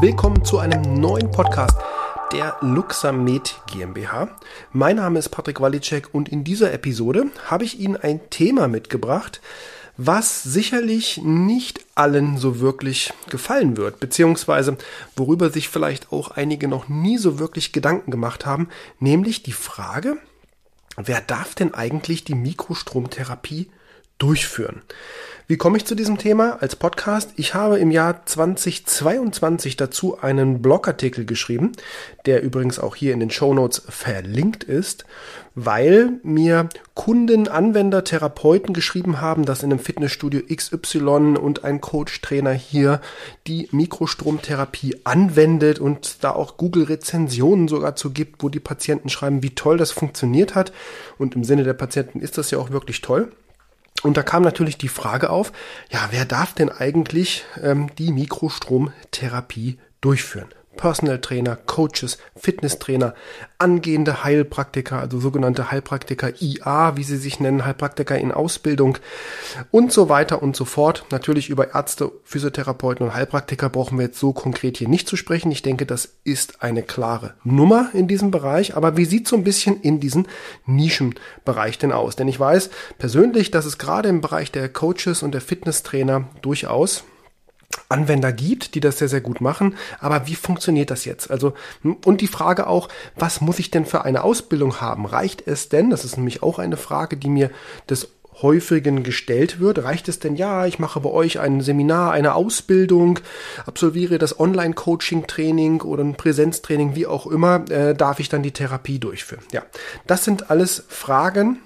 Willkommen zu einem neuen Podcast der Luxamed GmbH. Mein Name ist Patrick Walicek und in dieser Episode habe ich Ihnen ein Thema mitgebracht, was sicherlich nicht allen so wirklich gefallen wird, beziehungsweise worüber sich vielleicht auch einige noch nie so wirklich Gedanken gemacht haben, nämlich die Frage, wer darf denn eigentlich die Mikrostromtherapie durchführen? Wie komme ich zu diesem Thema als Podcast? Ich habe im Jahr 2022 dazu einen Blogartikel geschrieben, der übrigens auch hier in den Show Notes verlinkt ist, weil mir Kunden, Anwender, Therapeuten geschrieben haben, dass in einem Fitnessstudio XY und ein Coach-Trainer hier die Mikrostromtherapie anwendet und da auch Google-Rezensionen sogar zu gibt, wo die Patienten schreiben, wie toll das funktioniert hat. Und im Sinne der Patienten ist das ja auch wirklich toll. Und da kam natürlich die Frage auf, ja, wer darf denn eigentlich ähm, die Mikrostromtherapie durchführen? Personal Trainer, Coaches, Fitnesstrainer, angehende Heilpraktiker, also sogenannte Heilpraktiker IA, wie sie sich nennen, Heilpraktiker in Ausbildung und so weiter und so fort. Natürlich über Ärzte, Physiotherapeuten und Heilpraktiker brauchen wir jetzt so konkret hier nicht zu sprechen. Ich denke, das ist eine klare Nummer in diesem Bereich. Aber wie sieht so ein bisschen in diesem Nischenbereich denn aus? Denn ich weiß persönlich, dass es gerade im Bereich der Coaches und der Fitnesstrainer durchaus Anwender gibt, die das sehr, sehr gut machen. Aber wie funktioniert das jetzt? Also, und die Frage auch, was muss ich denn für eine Ausbildung haben? Reicht es denn? Das ist nämlich auch eine Frage, die mir des häufigen gestellt wird. Reicht es denn, ja, ich mache bei euch ein Seminar, eine Ausbildung, absolviere das Online-Coaching-Training oder ein Präsenztraining, wie auch immer, äh, darf ich dann die Therapie durchführen? Ja, das sind alles Fragen,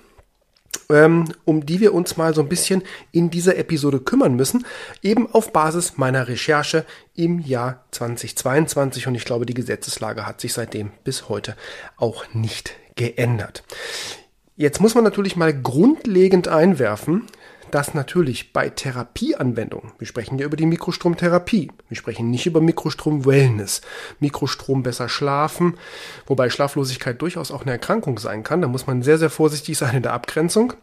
ähm, um die wir uns mal so ein bisschen in dieser Episode kümmern müssen, eben auf Basis meiner Recherche im Jahr 2022 und ich glaube, die Gesetzeslage hat sich seitdem bis heute auch nicht geändert. Jetzt muss man natürlich mal grundlegend einwerfen, dass natürlich bei Therapieanwendungen, wir sprechen ja über die Mikrostromtherapie, wir sprechen nicht über Mikrostrom-Wellness, Mikrostrom besser schlafen, wobei Schlaflosigkeit durchaus auch eine Erkrankung sein kann, da muss man sehr, sehr vorsichtig sein in der Abgrenzung.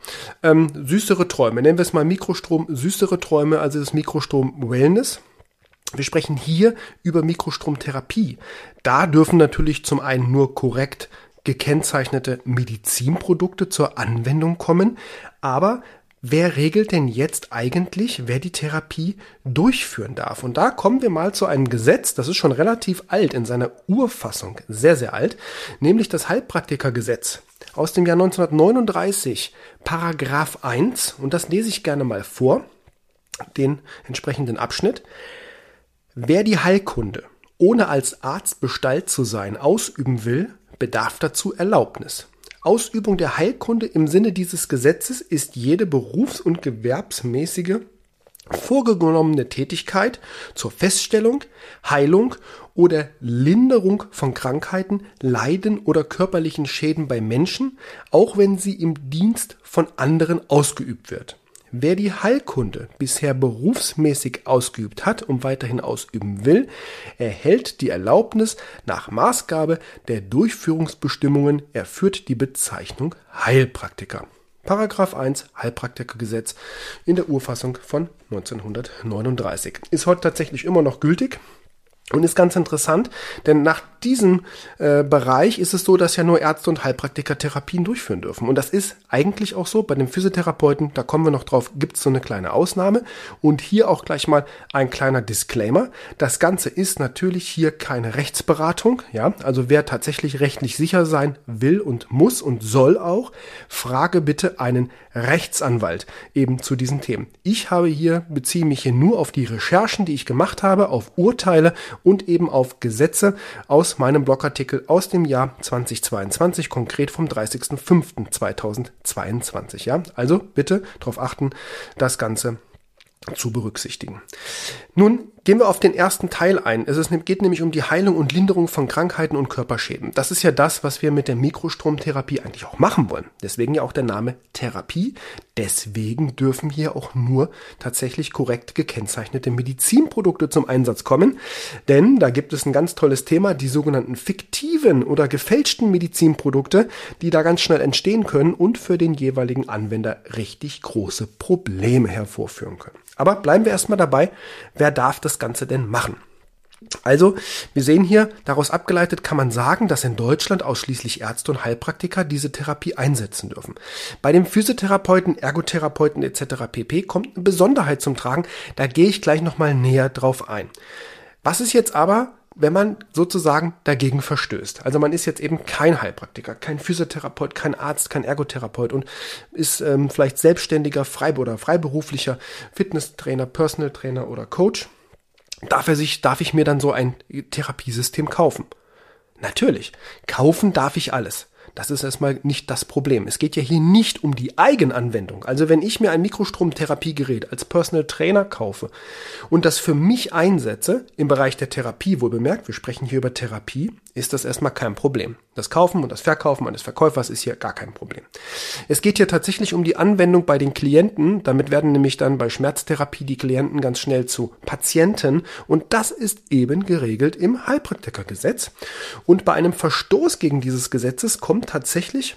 Ähm, süßere Träume, nennen wir es mal Mikrostrom, süßere Träume, also das Mikrostrom-Wellness. Wir sprechen hier über Mikrostromtherapie. Da dürfen natürlich zum einen nur korrekt gekennzeichnete Medizinprodukte zur Anwendung kommen, aber wer regelt denn jetzt eigentlich, wer die Therapie durchführen darf? Und da kommen wir mal zu einem Gesetz, das ist schon relativ alt in seiner Urfassung, sehr, sehr alt, nämlich das Heilpraktikergesetz aus dem Jahr 1939, Paragraph 1, und das lese ich gerne mal vor, den entsprechenden Abschnitt. Wer die Heilkunde, ohne als Arzt bestallt zu sein, ausüben will, bedarf dazu Erlaubnis. Ausübung der Heilkunde im Sinne dieses Gesetzes ist jede berufs- und gewerbsmäßige vorgenommene Tätigkeit zur Feststellung, Heilung oder Linderung von Krankheiten, Leiden oder körperlichen Schäden bei Menschen, auch wenn sie im Dienst von anderen ausgeübt wird. Wer die Heilkunde bisher berufsmäßig ausgeübt hat und weiterhin ausüben will, erhält die Erlaubnis nach Maßgabe der Durchführungsbestimmungen. Er führt die Bezeichnung Heilpraktiker. Paragraph 1 Heilpraktikergesetz in der Urfassung von 1939. Ist heute tatsächlich immer noch gültig. Und ist ganz interessant, denn nach diesem äh, Bereich ist es so, dass ja nur Ärzte und Heilpraktiker Therapien durchführen dürfen. Und das ist eigentlich auch so. Bei den Physiotherapeuten, da kommen wir noch drauf, gibt es so eine kleine Ausnahme. Und hier auch gleich mal ein kleiner Disclaimer. Das Ganze ist natürlich hier keine Rechtsberatung. Ja, also wer tatsächlich rechtlich sicher sein will und muss und soll auch, frage bitte einen Rechtsanwalt eben zu diesen Themen. Ich habe hier, beziehe mich hier nur auf die Recherchen, die ich gemacht habe, auf Urteile und eben auf Gesetze aus meinem Blogartikel aus dem Jahr 2022, konkret vom 30.05.2022. Ja, also bitte darauf achten, das Ganze zu berücksichtigen. Nun gehen wir auf den ersten Teil ein. Es geht nämlich um die Heilung und Linderung von Krankheiten und Körperschäden. Das ist ja das, was wir mit der Mikrostromtherapie eigentlich auch machen wollen. Deswegen ja auch der Name Therapie. Deswegen dürfen hier auch nur tatsächlich korrekt gekennzeichnete Medizinprodukte zum Einsatz kommen. Denn da gibt es ein ganz tolles Thema, die sogenannten fiktiven oder gefälschten Medizinprodukte, die da ganz schnell entstehen können und für den jeweiligen Anwender richtig große Probleme hervorführen können. Aber bleiben wir erstmal dabei, wer darf das Ganze denn machen? Also, wir sehen hier, daraus abgeleitet kann man sagen, dass in Deutschland ausschließlich Ärzte und Heilpraktiker diese Therapie einsetzen dürfen. Bei den Physiotherapeuten, Ergotherapeuten etc. pp. kommt eine Besonderheit zum Tragen, da gehe ich gleich nochmal näher drauf ein. Was ist jetzt aber, wenn man sozusagen dagegen verstößt? Also man ist jetzt eben kein Heilpraktiker, kein Physiotherapeut, kein Arzt, kein Ergotherapeut und ist ähm, vielleicht selbstständiger Freib oder freiberuflicher Fitnesstrainer, Personal Trainer oder Coach darf er sich, darf ich mir dann so ein Therapiesystem kaufen? Natürlich. Kaufen darf ich alles. Das ist erstmal nicht das Problem. Es geht ja hier nicht um die Eigenanwendung. Also wenn ich mir ein Mikrostromtherapiegerät als Personal Trainer kaufe und das für mich einsetze, im Bereich der Therapie wohl bemerkt, wir sprechen hier über Therapie, ist das erstmal kein Problem. Das Kaufen und das Verkaufen eines Verkäufers ist hier gar kein Problem. Es geht hier tatsächlich um die Anwendung bei den Klienten. Damit werden nämlich dann bei Schmerztherapie die Klienten ganz schnell zu Patienten und das ist eben geregelt im Heilpraktikergesetz. Und bei einem Verstoß gegen dieses Gesetzes kommt tatsächlich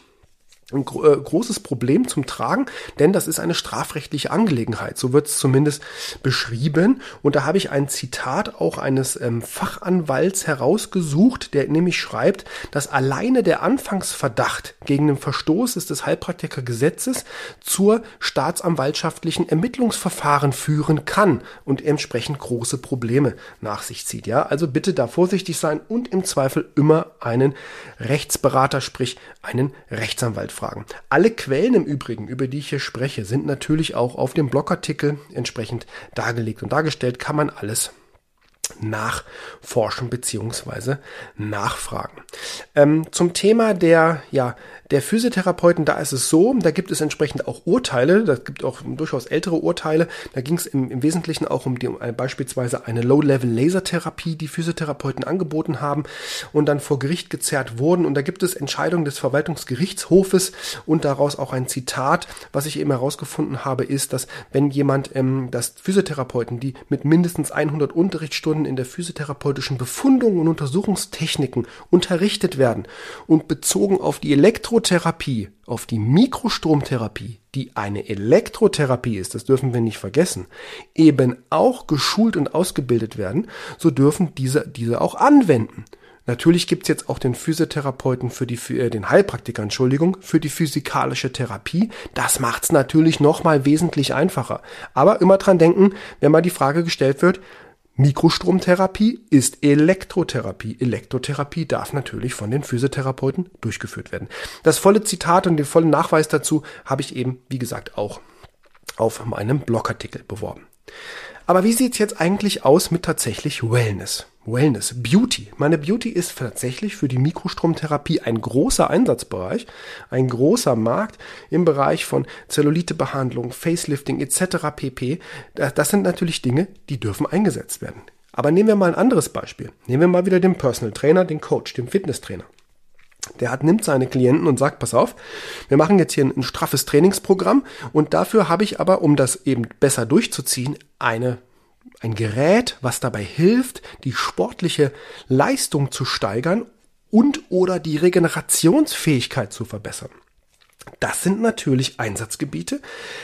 ein äh, großes Problem zum Tragen, denn das ist eine strafrechtliche Angelegenheit. So wird es zumindest beschrieben. Und da habe ich ein Zitat auch eines ähm, Fachanwalts herausgesucht, der nämlich schreibt, dass alleine der Anfangsverdacht gegen den Verstoß des Heilpraktikergesetzes zur staatsanwaltschaftlichen Ermittlungsverfahren führen kann und entsprechend große Probleme nach sich zieht. Ja, also bitte da vorsichtig sein und im Zweifel immer einen Rechtsberater, sprich einen Rechtsanwalt fragen. Alle Quellen im Übrigen, über die ich hier spreche, sind natürlich auch auf dem Blogartikel entsprechend dargelegt und dargestellt. Kann man alles nachforschen beziehungsweise nachfragen. Ähm, zum Thema der ja der Physiotherapeuten, da ist es so, da gibt es entsprechend auch Urteile, da gibt auch durchaus ältere Urteile. Da ging es im, im, Wesentlichen auch um, die, um beispielsweise eine Low-Level-Lasertherapie, die Physiotherapeuten angeboten haben und dann vor Gericht gezerrt wurden. Und da gibt es Entscheidungen des Verwaltungsgerichtshofes und daraus auch ein Zitat. Was ich eben herausgefunden habe, ist, dass wenn jemand, ähm, dass Physiotherapeuten, die mit mindestens 100 Unterrichtsstunden in der physiotherapeutischen Befundung und Untersuchungstechniken unterrichtet werden und bezogen auf die Elektro Elektrotherapie auf die Mikrostromtherapie, die eine Elektrotherapie ist, das dürfen wir nicht vergessen, eben auch geschult und ausgebildet werden, so dürfen diese diese auch anwenden. Natürlich gibt's jetzt auch den Physiotherapeuten für die für äh, den Heilpraktiker, Entschuldigung, für die physikalische Therapie. Das macht's natürlich nochmal wesentlich einfacher. Aber immer dran denken, wenn mal die Frage gestellt wird, Mikrostromtherapie ist Elektrotherapie. Elektrotherapie darf natürlich von den Physiotherapeuten durchgeführt werden. Das volle Zitat und den vollen Nachweis dazu habe ich eben, wie gesagt, auch auf meinem Blogartikel beworben. Aber wie sieht's jetzt eigentlich aus mit tatsächlich Wellness? Wellness, Beauty. Meine Beauty ist tatsächlich für die Mikrostromtherapie ein großer Einsatzbereich, ein großer Markt im Bereich von Zellulitebehandlung, Facelifting etc. pp. Das sind natürlich Dinge, die dürfen eingesetzt werden. Aber nehmen wir mal ein anderes Beispiel. Nehmen wir mal wieder den Personal Trainer, den Coach, den Fitnesstrainer. Der hat, nimmt seine Klienten und sagt, pass auf, wir machen jetzt hier ein, ein straffes Trainingsprogramm und dafür habe ich aber, um das eben besser durchzuziehen, eine ein Gerät, was dabei hilft, die sportliche Leistung zu steigern und oder die Regenerationsfähigkeit zu verbessern. Das sind natürlich Einsatzgebiete.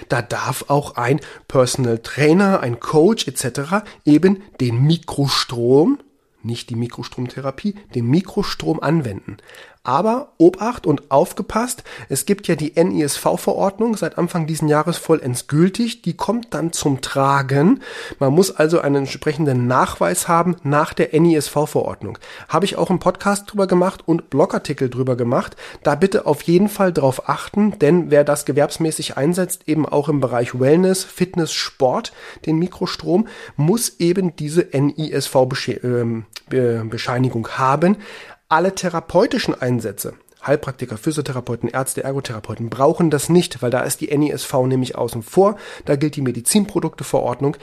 Da darf auch ein Personal Trainer, ein Coach etc. eben den Mikrostrom, nicht die Mikrostromtherapie, den Mikrostrom anwenden. Aber Obacht und aufgepasst, es gibt ja die NISV-Verordnung seit Anfang diesen Jahres vollends gültig. Die kommt dann zum Tragen. Man muss also einen entsprechenden Nachweis haben nach der NISV-Verordnung. Habe ich auch einen Podcast drüber gemacht und Blogartikel drüber gemacht. Da bitte auf jeden Fall drauf achten, denn wer das gewerbsmäßig einsetzt, eben auch im Bereich Wellness, Fitness, Sport, den Mikrostrom, muss eben diese NISV-Bescheinigung ähm, haben alle therapeutischen Einsätze, Heilpraktiker, Physiotherapeuten, Ärzte, Ergotherapeuten brauchen das nicht, weil da ist die NISV nämlich außen vor. Da gilt die Medizinprodukteverordnung,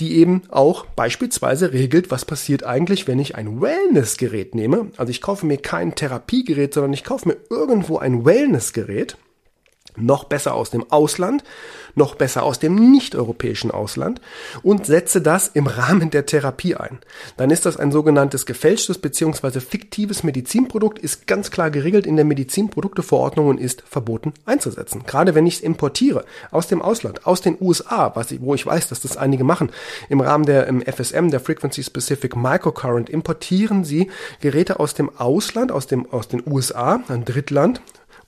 die eben auch beispielsweise regelt, was passiert eigentlich, wenn ich ein Wellnessgerät nehme. Also ich kaufe mir kein Therapiegerät, sondern ich kaufe mir irgendwo ein Wellnessgerät noch besser aus dem Ausland, noch besser aus dem nicht-europäischen Ausland und setze das im Rahmen der Therapie ein. Dann ist das ein sogenanntes gefälschtes bzw. fiktives Medizinprodukt, ist ganz klar geregelt in der Medizinprodukteverordnung und ist verboten einzusetzen. Gerade wenn ich es importiere aus dem Ausland, aus den USA, was ich, wo ich weiß, dass das einige machen, im Rahmen der im FSM, der Frequency Specific Microcurrent, importieren sie Geräte aus dem Ausland, aus, dem, aus den USA, ein Drittland,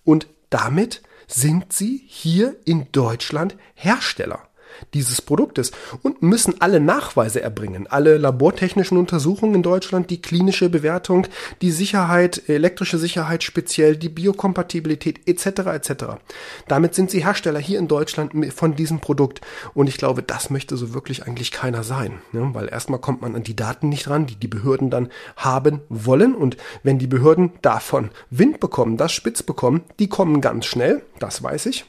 und damit sind sie hier in Deutschland Hersteller dieses Produktes und müssen alle Nachweise erbringen, alle labortechnischen Untersuchungen in Deutschland, die klinische Bewertung, die Sicherheit, elektrische Sicherheit speziell, die Biokompatibilität etc. etc. Damit sind sie Hersteller hier in Deutschland von diesem Produkt und ich glaube, das möchte so wirklich eigentlich keiner sein, ne? weil erstmal kommt man an die Daten nicht ran, die die Behörden dann haben wollen und wenn die Behörden davon Wind bekommen, das spitz bekommen, die kommen ganz schnell, das weiß ich.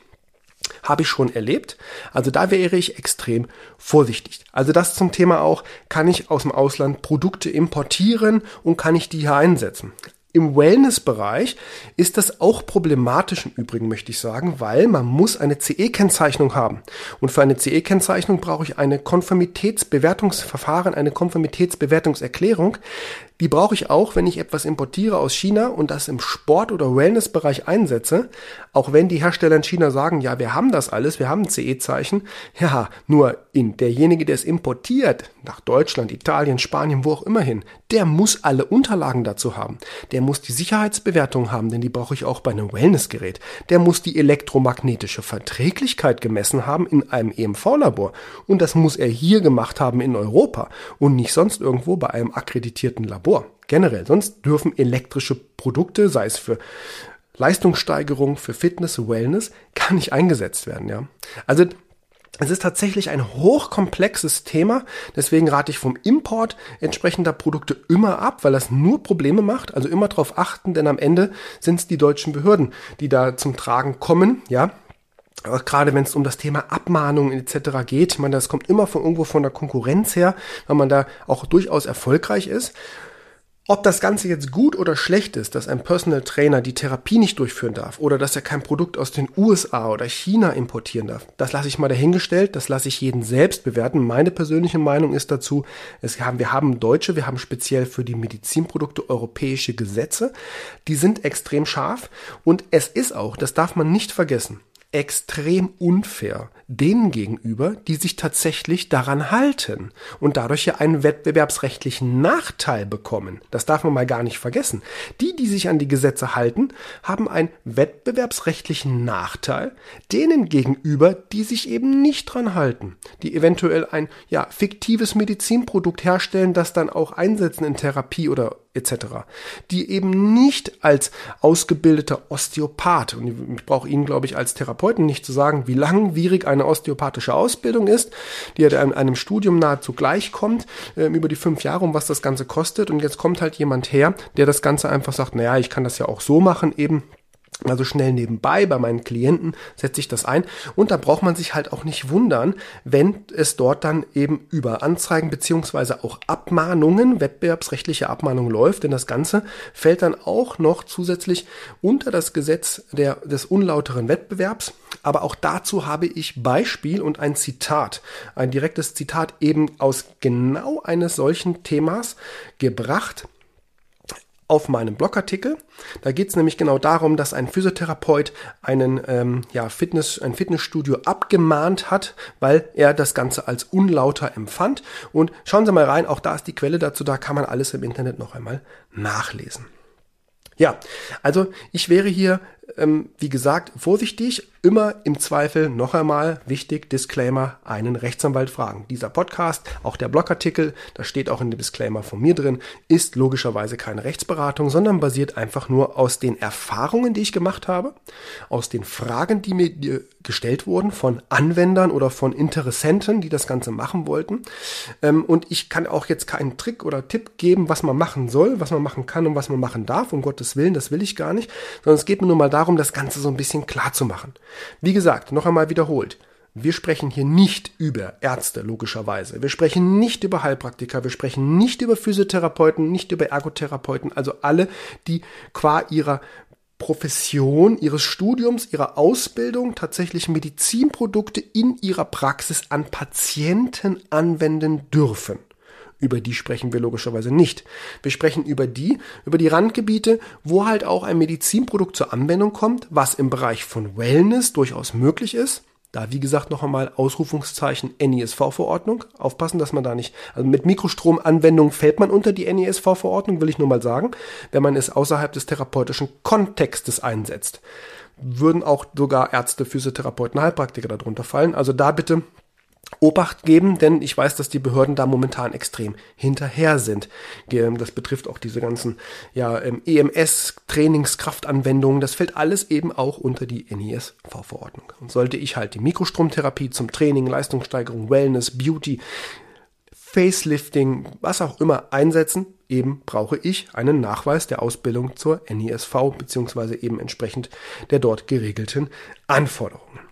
Habe ich schon erlebt. Also da wäre ich extrem vorsichtig. Also das zum Thema auch, kann ich aus dem Ausland Produkte importieren und kann ich die hier einsetzen? Im Wellness-Bereich ist das auch problematisch im Übrigen, möchte ich sagen, weil man muss eine CE-Kennzeichnung haben. Und für eine CE-Kennzeichnung brauche ich eine Konformitätsbewertungsverfahren, eine Konformitätsbewertungserklärung. Die brauche ich auch, wenn ich etwas importiere aus China und das im Sport- oder Wellness-Bereich einsetze. Auch wenn die Hersteller in China sagen, ja, wir haben das alles, wir haben CE-Zeichen. Ja, nur in derjenige, der es importiert, nach Deutschland, Italien, Spanien, wo auch immer hin, der muss alle Unterlagen dazu haben. Der muss die Sicherheitsbewertung haben, denn die brauche ich auch bei einem Wellnessgerät. Der muss die elektromagnetische Verträglichkeit gemessen haben in einem EMV-Labor. Und das muss er hier gemacht haben in Europa und nicht sonst irgendwo bei einem akkreditierten Labor. Labor. Generell. Sonst dürfen elektrische Produkte, sei es für Leistungssteigerung, für Fitness, Wellness, gar nicht eingesetzt werden. Ja. Also es ist tatsächlich ein hochkomplexes Thema, deswegen rate ich vom Import entsprechender Produkte immer ab, weil das nur Probleme macht. Also immer darauf achten, denn am Ende sind es die deutschen Behörden, die da zum Tragen kommen. Ja, gerade wenn es um das Thema Abmahnungen etc. geht. Meine, das kommt immer von irgendwo von der Konkurrenz her, weil man da auch durchaus erfolgreich ist. Ob das Ganze jetzt gut oder schlecht ist, dass ein Personal Trainer die Therapie nicht durchführen darf oder dass er kein Produkt aus den USA oder China importieren darf, das lasse ich mal dahingestellt, das lasse ich jeden selbst bewerten. Meine persönliche Meinung ist dazu, haben, wir haben deutsche, wir haben speziell für die Medizinprodukte europäische Gesetze, die sind extrem scharf und es ist auch, das darf man nicht vergessen, extrem unfair denen gegenüber, die sich tatsächlich daran halten und dadurch ja einen wettbewerbsrechtlichen Nachteil bekommen. Das darf man mal gar nicht vergessen. Die, die sich an die Gesetze halten, haben einen wettbewerbsrechtlichen Nachteil denen gegenüber, die sich eben nicht dran halten, die eventuell ein ja fiktives Medizinprodukt herstellen, das dann auch einsetzen in Therapie oder etc., die eben nicht als ausgebildeter Osteopath, und ich brauche Ihnen, glaube ich, als Therapeuten nicht zu sagen, wie langwierig eine osteopathische Ausbildung ist, die ja einem, Studium nahezu gleichkommt, äh, über die fünf Jahre, um was das Ganze kostet. Und jetzt kommt halt jemand her, der das Ganze einfach sagt, naja, ich kann das ja auch so machen, eben also schnell nebenbei bei meinen Klienten setze ich das ein. Und da braucht man sich halt auch nicht wundern, wenn es dort dann eben über Anzeigen beziehungsweise auch Abmahnungen, wettbewerbsrechtliche Abmahnungen läuft, denn das Ganze fällt dann auch noch zusätzlich unter das Gesetz der, des unlauteren Wettbewerbs. Aber auch dazu habe ich Beispiel und ein Zitat, ein direktes Zitat eben aus genau eines solchen Themas gebracht auf meinem Blogartikel. Da geht es nämlich genau darum, dass ein Physiotherapeut einen ähm, ja, Fitness, ein Fitnessstudio abgemahnt hat, weil er das Ganze als unlauter empfand. Und schauen Sie mal rein, auch da ist die Quelle dazu, da kann man alles im Internet noch einmal nachlesen. Ja, also ich wäre hier, ähm, wie gesagt, vorsichtig immer im Zweifel noch einmal wichtig, Disclaimer, einen Rechtsanwalt fragen. Dieser Podcast, auch der Blogartikel, das steht auch in dem Disclaimer von mir drin, ist logischerweise keine Rechtsberatung, sondern basiert einfach nur aus den Erfahrungen, die ich gemacht habe, aus den Fragen, die mir gestellt wurden von Anwendern oder von Interessenten, die das Ganze machen wollten. Ähm, und ich kann auch jetzt keinen Trick oder Tipp geben, was man machen soll, was man machen kann und was man machen darf, um Gottes Willen, das will ich gar nicht, sondern es geht mir nur mal darum, das Ganze so ein bisschen klar zu machen. Wie gesagt, noch einmal wiederholt. Wir sprechen hier nicht über Ärzte, logischerweise. Wir sprechen nicht über Heilpraktiker, wir sprechen nicht über Physiotherapeuten, nicht über Ergotherapeuten, also alle, die qua ihrer Profession, ihres Studiums, ihrer Ausbildung tatsächlich Medizinprodukte in ihrer Praxis an Patienten anwenden dürfen. Über die sprechen wir logischerweise nicht. Wir sprechen über die, über die Randgebiete, wo halt auch ein Medizinprodukt zur Anwendung kommt, was im Bereich von Wellness durchaus möglich ist. Da, wie gesagt, noch einmal Ausrufungszeichen NISV-Verordnung. Aufpassen, dass man da nicht, also mit Mikrostromanwendung fällt man unter die NISV-Verordnung, will ich nur mal sagen, wenn man es außerhalb des therapeutischen Kontextes einsetzt. Würden auch sogar Ärzte, Physiotherapeuten, Heilpraktiker darunter fallen. Also da bitte Obacht geben, denn ich weiß, dass die Behörden da momentan extrem hinterher sind. Das betrifft auch diese ganzen ja, ähm, e Trainingskraftanwendungen. Das fällt alles eben auch unter die NISV-Verordnung. Und sollte ich halt die Mikrostromtherapie zum Training, Leistungssteigerung, Wellness, Beauty, Facelifting, was auch immer einsetzen, eben brauche ich einen Nachweis der Ausbildung zur NISV beziehungsweise eben entsprechend der dort geregelten Anforderungen.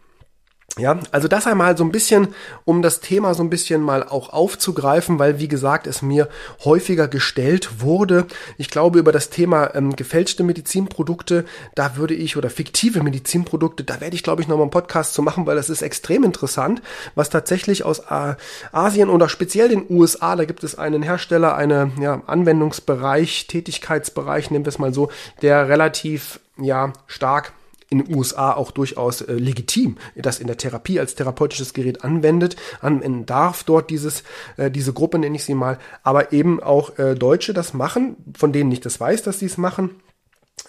Ja, also das einmal so ein bisschen, um das Thema so ein bisschen mal auch aufzugreifen, weil wie gesagt, es mir häufiger gestellt wurde. Ich glaube, über das Thema ähm, gefälschte Medizinprodukte, da würde ich, oder fiktive Medizinprodukte, da werde ich, glaube ich, nochmal einen Podcast zu machen, weil das ist extrem interessant, was tatsächlich aus äh, Asien oder speziell den USA, da gibt es einen Hersteller, einen ja, Anwendungsbereich, Tätigkeitsbereich, nehmen wir es mal so, der relativ ja stark in den USA auch durchaus äh, legitim, das in der Therapie als therapeutisches Gerät anwendet, anwenden darf dort dieses, äh, diese Gruppe nenne ich sie mal, aber eben auch äh, Deutsche das machen, von denen ich das weiß, dass sie es machen.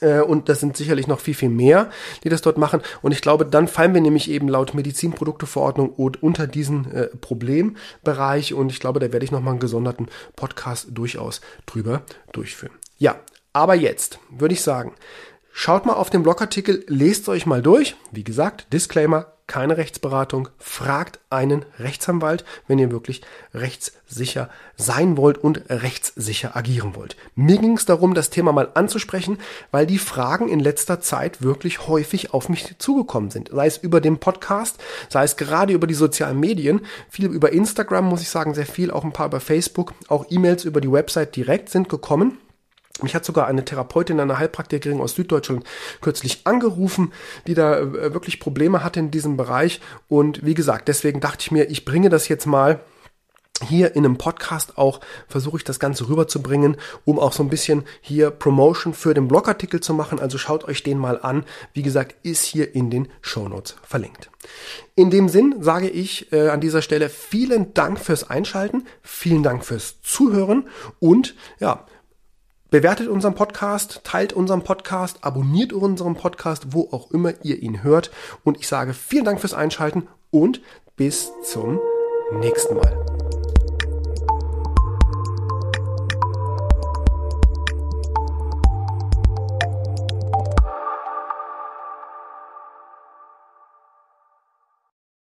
Äh, und das sind sicherlich noch viel, viel mehr, die das dort machen. Und ich glaube, dann fallen wir nämlich eben laut Medizinprodukteverordnung unter diesen äh, Problembereich. Und ich glaube, da werde ich nochmal einen gesonderten Podcast durchaus drüber durchführen. Ja, aber jetzt würde ich sagen, Schaut mal auf den Blogartikel, lest euch mal durch. Wie gesagt, Disclaimer, keine Rechtsberatung. Fragt einen Rechtsanwalt, wenn ihr wirklich rechtssicher sein wollt und rechtssicher agieren wollt. Mir ging es darum, das Thema mal anzusprechen, weil die Fragen in letzter Zeit wirklich häufig auf mich zugekommen sind. Sei es über den Podcast, sei es gerade über die sozialen Medien, viel über Instagram, muss ich sagen, sehr viel, auch ein paar über Facebook, auch E-Mails über die Website direkt sind gekommen. Mich hat sogar eine Therapeutin, eine Heilpraktikerin aus Süddeutschland kürzlich angerufen, die da äh, wirklich Probleme hatte in diesem Bereich. Und wie gesagt, deswegen dachte ich mir, ich bringe das jetzt mal hier in einem Podcast auch versuche ich das Ganze rüberzubringen, um auch so ein bisschen hier Promotion für den Blogartikel zu machen. Also schaut euch den mal an. Wie gesagt, ist hier in den Show Notes verlinkt. In dem Sinn sage ich äh, an dieser Stelle vielen Dank fürs Einschalten, vielen Dank fürs Zuhören und ja, Bewertet unseren Podcast, teilt unseren Podcast, abonniert unseren Podcast, wo auch immer ihr ihn hört. Und ich sage vielen Dank fürs Einschalten und bis zum nächsten Mal.